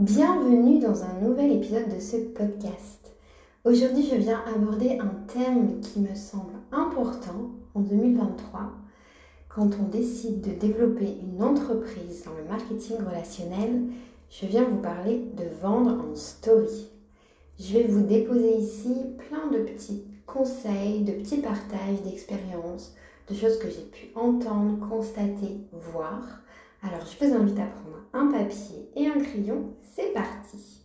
Bienvenue dans un nouvel épisode de ce podcast. Aujourd'hui, je viens aborder un thème qui me semble important en 2023 quand on décide de développer une entreprise dans le marketing relationnel. Je viens vous parler de vendre en story. Je vais vous déposer ici plein de petits conseils, de petits partages d'expériences, de choses que j'ai pu entendre, constater, voir. Alors je vous invite à prendre un papier et un crayon. C'est parti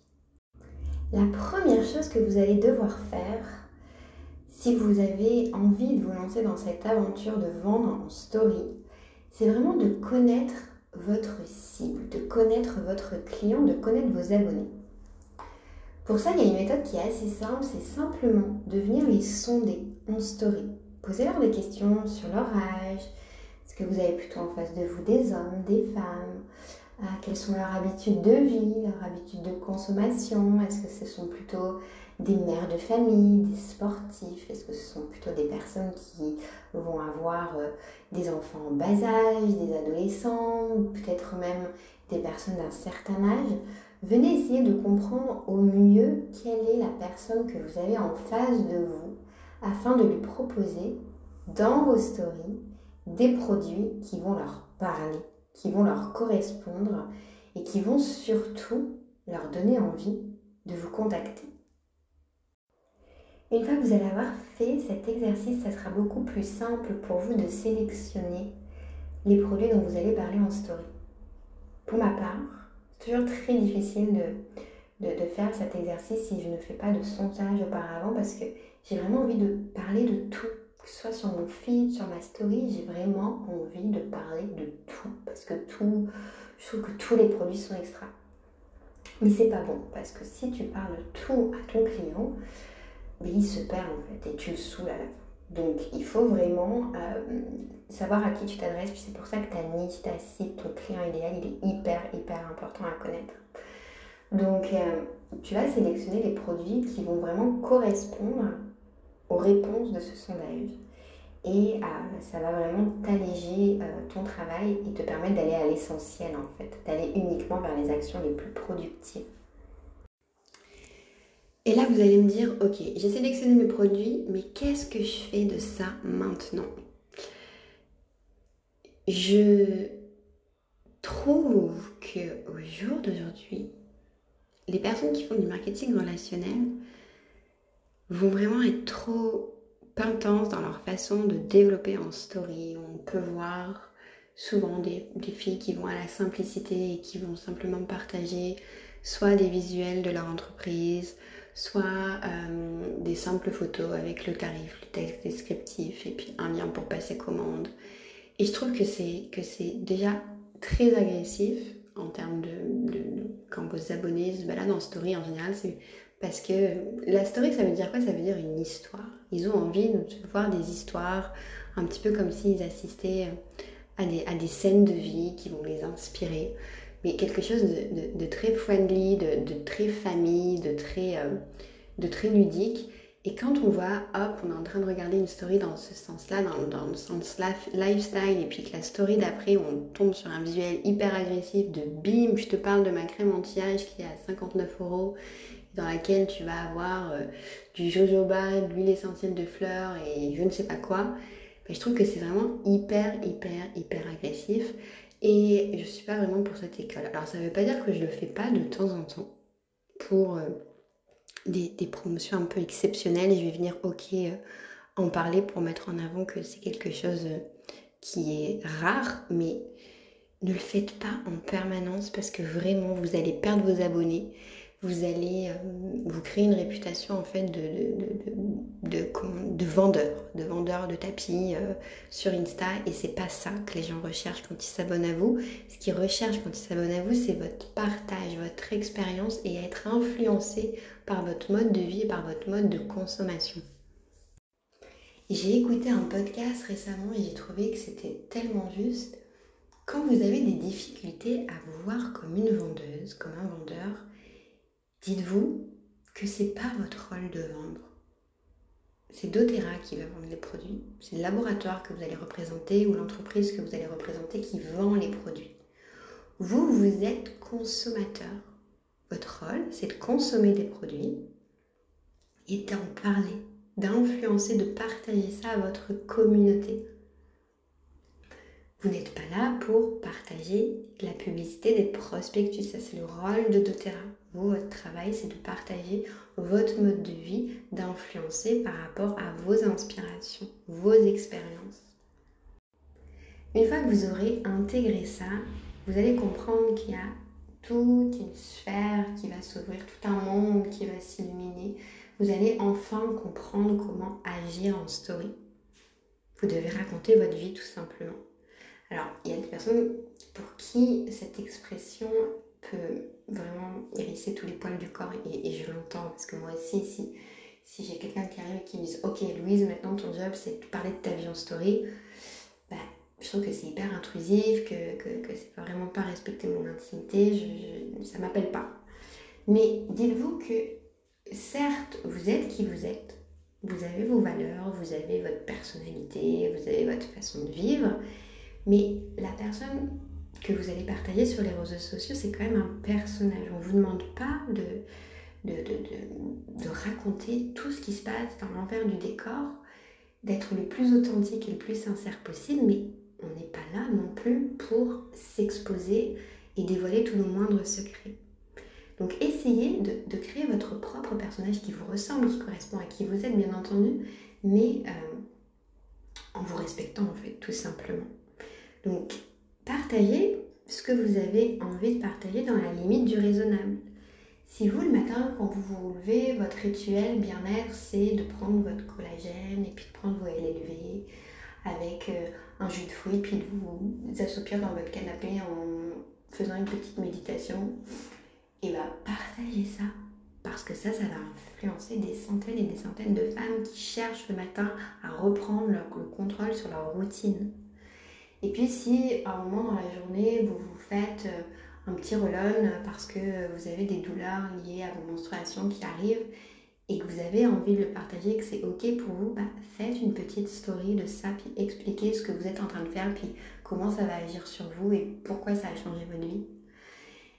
La première chose que vous allez devoir faire, si vous avez envie de vous lancer dans cette aventure de vendre en story, c'est vraiment de connaître votre cible, de connaître votre client, de connaître vos abonnés. Pour ça, il y a une méthode qui est assez simple, c'est simplement de venir les sonder en story. Posez-leur des questions sur leur âge, que vous avez plutôt en face de vous des hommes, des femmes ah, Quelles sont leurs habitudes de vie, leurs habitudes de consommation Est-ce que ce sont plutôt des mères de famille, des sportifs Est-ce que ce sont plutôt des personnes qui vont avoir euh, des enfants en bas âge, des adolescents, peut-être même des personnes d'un certain âge? Venez essayer de comprendre au mieux quelle est la personne que vous avez en face de vous afin de lui proposer dans vos stories des produits qui vont leur parler, qui vont leur correspondre et qui vont surtout leur donner envie de vous contacter. Une fois que vous allez avoir fait cet exercice, ça sera beaucoup plus simple pour vous de sélectionner les produits dont vous allez parler en story. Pour ma part, c'est toujours très difficile de, faire cet exercice si je ne fais pas de sondage auparavant parce que j'ai vraiment envie de parler de tout que ce soit sur mon feed, sur ma story, j'ai vraiment envie de parler de tout. Parce que tout, je trouve que tous les produits sont extra. Mais c'est pas bon, parce que si tu parles tout à ton client, mais il se perd en fait et tu le saoules à la fin. Donc il faut vraiment euh, savoir à qui tu t'adresses. Puis c'est pour ça que ta niche, ta cible, ton client idéal, il est hyper, hyper important à connaître. Donc euh, tu vas sélectionner les produits qui vont vraiment correspondre aux réponses de ce sondage. Et euh, ça va vraiment t'alléger euh, ton travail et te permettre d'aller à l'essentiel en fait, d'aller uniquement vers les actions les plus productives. Et là, vous allez me dire, ok, j'ai sélectionné mes produits, mais qu'est-ce que je fais de ça maintenant? Je trouve que au jour d'aujourd'hui, les personnes qui font du marketing relationnel, vont vraiment être trop intenses dans leur façon de développer en story. On peut voir souvent des, filles qui vont à la simplicité et qui vont simplement partager soit des visuels de leur entreprise, soit euh, des simples photos avec le tarif, le texte descriptif et puis un lien pour passer commande. Et je trouve que c'est que c'est déjà très agressif en termes de, de, quand vos abonnés se baladent en story en général, c'est parce que la story, ça veut dire quoi? Ça veut dire une histoire. Ils ont envie de voir des histoires, un petit peu comme s'ils assistaient à des, à des, scènes de vie qui vont les inspirer. Mais quelque chose de, de, de très friendly, de, très famille, de très, euh, de très ludique. Et quand on voit, hop, on est en train de regarder une story dans ce sens-là, dans, dans, le sens lifestyle, et puis que la story d'après, on tombe sur un visuel hyper agressif de bim, je te parle de ma crème anti-âge qui est à 59 euros, dans laquelle tu vas avoir euh, du jojoba, de l'huile essentielle de fleurs et je ne sais pas quoi, ben, je trouve que c'est vraiment hyper, hyper, hyper agressif. Et je suis pas vraiment pour cette école. Alors ça veut pas dire que je le fais pas de temps en temps pour euh, des, promotions un peu exceptionnelles. Je vais venir ok euh, en parler pour mettre en avant que c'est quelque chose qui est rare, mais ne le faites pas en permanence parce que vraiment vous allez perdre vos abonnés vous allez euh, vous créer une réputation en fait de, de, de, de vendeur, de vendeur de tapis euh, sur Insta et c'est pas ça que les gens recherchent quand ils s'abonnent à vous. Ce qu'ils recherchent quand ils s'abonnent à vous, c'est votre partage, votre expérience et être influencé par votre mode de vie et par votre mode de consommation. J'ai écouté un podcast récemment et j'ai trouvé que c'était tellement juste. Quand vous avez des difficultés à vous voir comme une vendeuse, comme un vendeur, Dites-vous que c'est pas votre rôle de vendre. C'est doTERRA qui va vendre les produits. C'est le laboratoire que vous allez représenter ou l'entreprise que vous allez représenter qui vend les produits. Vous, vous êtes consommateur. votre rôle, c'est de consommer des produits et d'en parler, d'influencer, de partager ça à votre communauté. Vous n'êtes pas là pour partager la publicité des prospectus. Ça, c'est le rôle de doTERRA. Vous, votre travail, c'est de partager votre mode de vie, d'influencer par rapport à vos inspirations, vos expériences. Une fois que vous aurez intégré ça, vous allez comprendre qu'il y a toute une sphère qui va s'ouvrir, tout un monde qui va s'illuminer. Vous allez enfin comprendre comment agir en story. Vous devez raconter votre vie tout simplement. Alors, il y a des personnes pour qui cette expression peut vraiment hérisser tous les poils du corps et, je l'entends parce que moi aussi, si, si j'ai quelqu'un qui arrive et qui me dit Ok, Louise, maintenant ton job c'est de parler de ta vie en story, bah, je trouve que c'est hyper intrusif, que, que, c'est vraiment pas respecter mon intimité, je, je, ça m'appelle pas. Mais dites-vous que certes, vous êtes qui vous êtes, vous avez vos valeurs, vous avez votre personnalité, vous avez votre façon de vivre, mais la personne que vous allez partager sur les réseaux sociaux, c'est quand même un personnage. On ne vous demande pas de, de, de, de, raconter tout ce qui se passe dans l'envers du décor, d'être le plus authentique et le plus sincère possible, mais on n'est pas là non plus pour s'exposer et dévoiler tous nos moindres secrets. Donc essayez de, créer votre propre personnage qui vous ressemble, qui correspond à qui vous êtes, bien entendu, mais euh, en vous respectant en fait, tout simplement. Donc partagez ce que vous avez envie de partager dans la limite du raisonnable. Si vous, le matin, quand vous vous levez, votre rituel bien-être, c'est de prendre votre collagène et puis de prendre vos LLV avec euh, un jus de fruits, puis de vous assoupir dans votre canapé en faisant une petite méditation, et bien partagez ça. Parce que ça, ça va influencer des centaines et des centaines de femmes qui cherchent le matin à reprendre le contrôle sur leur routine. Et puis si à un moment dans la journée, vous vous faites euh, un petit relon parce que vous avez des douleurs liées à vos menstruations qui arrivent et que vous avez envie de le partager, que c'est ok pour vous, bah, faites une petite story de ça, puis expliquez ce que vous êtes en train de faire, puis comment ça va agir sur vous et pourquoi ça a changé votre vie.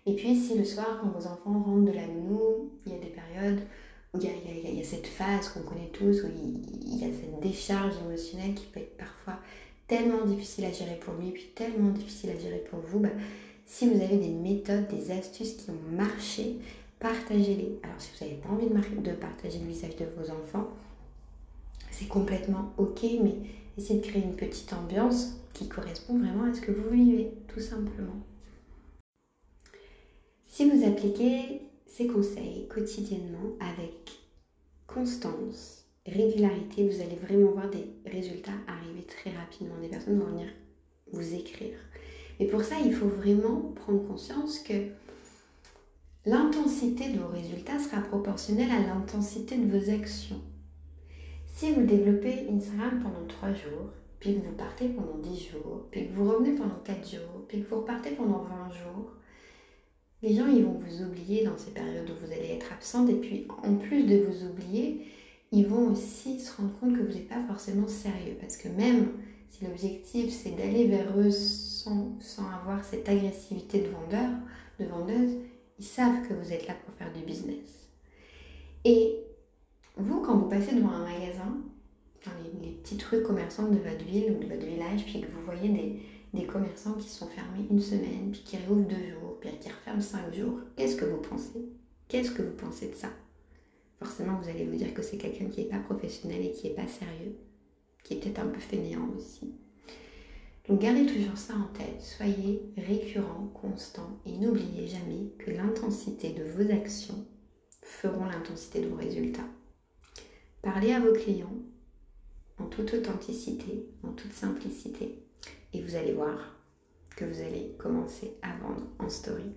Et puis si le soir, quand vos enfants rentrent de la nounou, il y a des périodes où il y a, il cette phase qu'on connaît tous, où il, y a cette décharge émotionnelle qui peut être tellement difficile à gérer pour lui, puis tellement difficile à gérer pour vous, bah, si vous avez des méthodes, des astuces qui ont marché, partagez-les. Alors si vous n'avez pas envie de, partager le visage de vos enfants, c'est complètement ok, mais essayez de créer une petite ambiance qui correspond vraiment à ce que vous vivez, tout simplement. Si vous appliquez ces conseils quotidiennement avec constance, régularité, vous allez vraiment voir des résultats arriver très rapidement. Des personnes vont venir vous écrire. Et pour ça, il faut vraiment prendre conscience que l'intensité de vos résultats sera proportionnelle à l'intensité de vos actions. Si vous développez Instagram pendant 3 jours, puis que vous partez pendant 10 jours, puis que vous revenez pendant 4 jours, puis que vous repartez pendant 20 jours, les gens ils vont vous oublier dans ces périodes où vous allez être absente et puis en plus de vous oublier, ils vont aussi se rendre compte que vous n'êtes pas forcément sérieux. Parce que même si l'objectif c'est d'aller vers eux sans, avoir cette agressivité de vendeur, de vendeuse, ils savent que vous êtes là pour faire du business. Et vous, quand vous passez devant un magasin, dans les, petites rues commerçantes de votre ville ou de votre village, puis que vous voyez des, des commerçants qui sont fermés une semaine, puis qui réouvrent deux jours, puis qui referment cinq jours, qu'est-ce que vous pensez? Qu'est-ce que vous pensez de ça? Forcément vous allez vous dire que c'est quelqu'un qui n'est pas professionnel et qui n'est pas sérieux, qui est peut-être un peu fainéant aussi. Donc gardez toujours ça en tête, soyez récurrent, constant et n'oubliez jamais que l'intensité de vos actions feront l'intensité de vos résultats. Parlez à vos clients en toute authenticité, en toute simplicité et vous allez voir que vous allez commencer à vendre en story.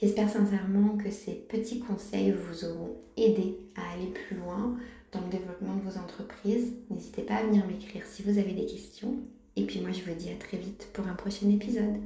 J'espère sincèrement que ces petits conseils vous auront aidé à aller plus loin dans le développement de vos entreprises. N'hésitez pas à venir m'écrire si vous avez des questions. Et puis moi je vous dis à très vite pour un prochain épisode.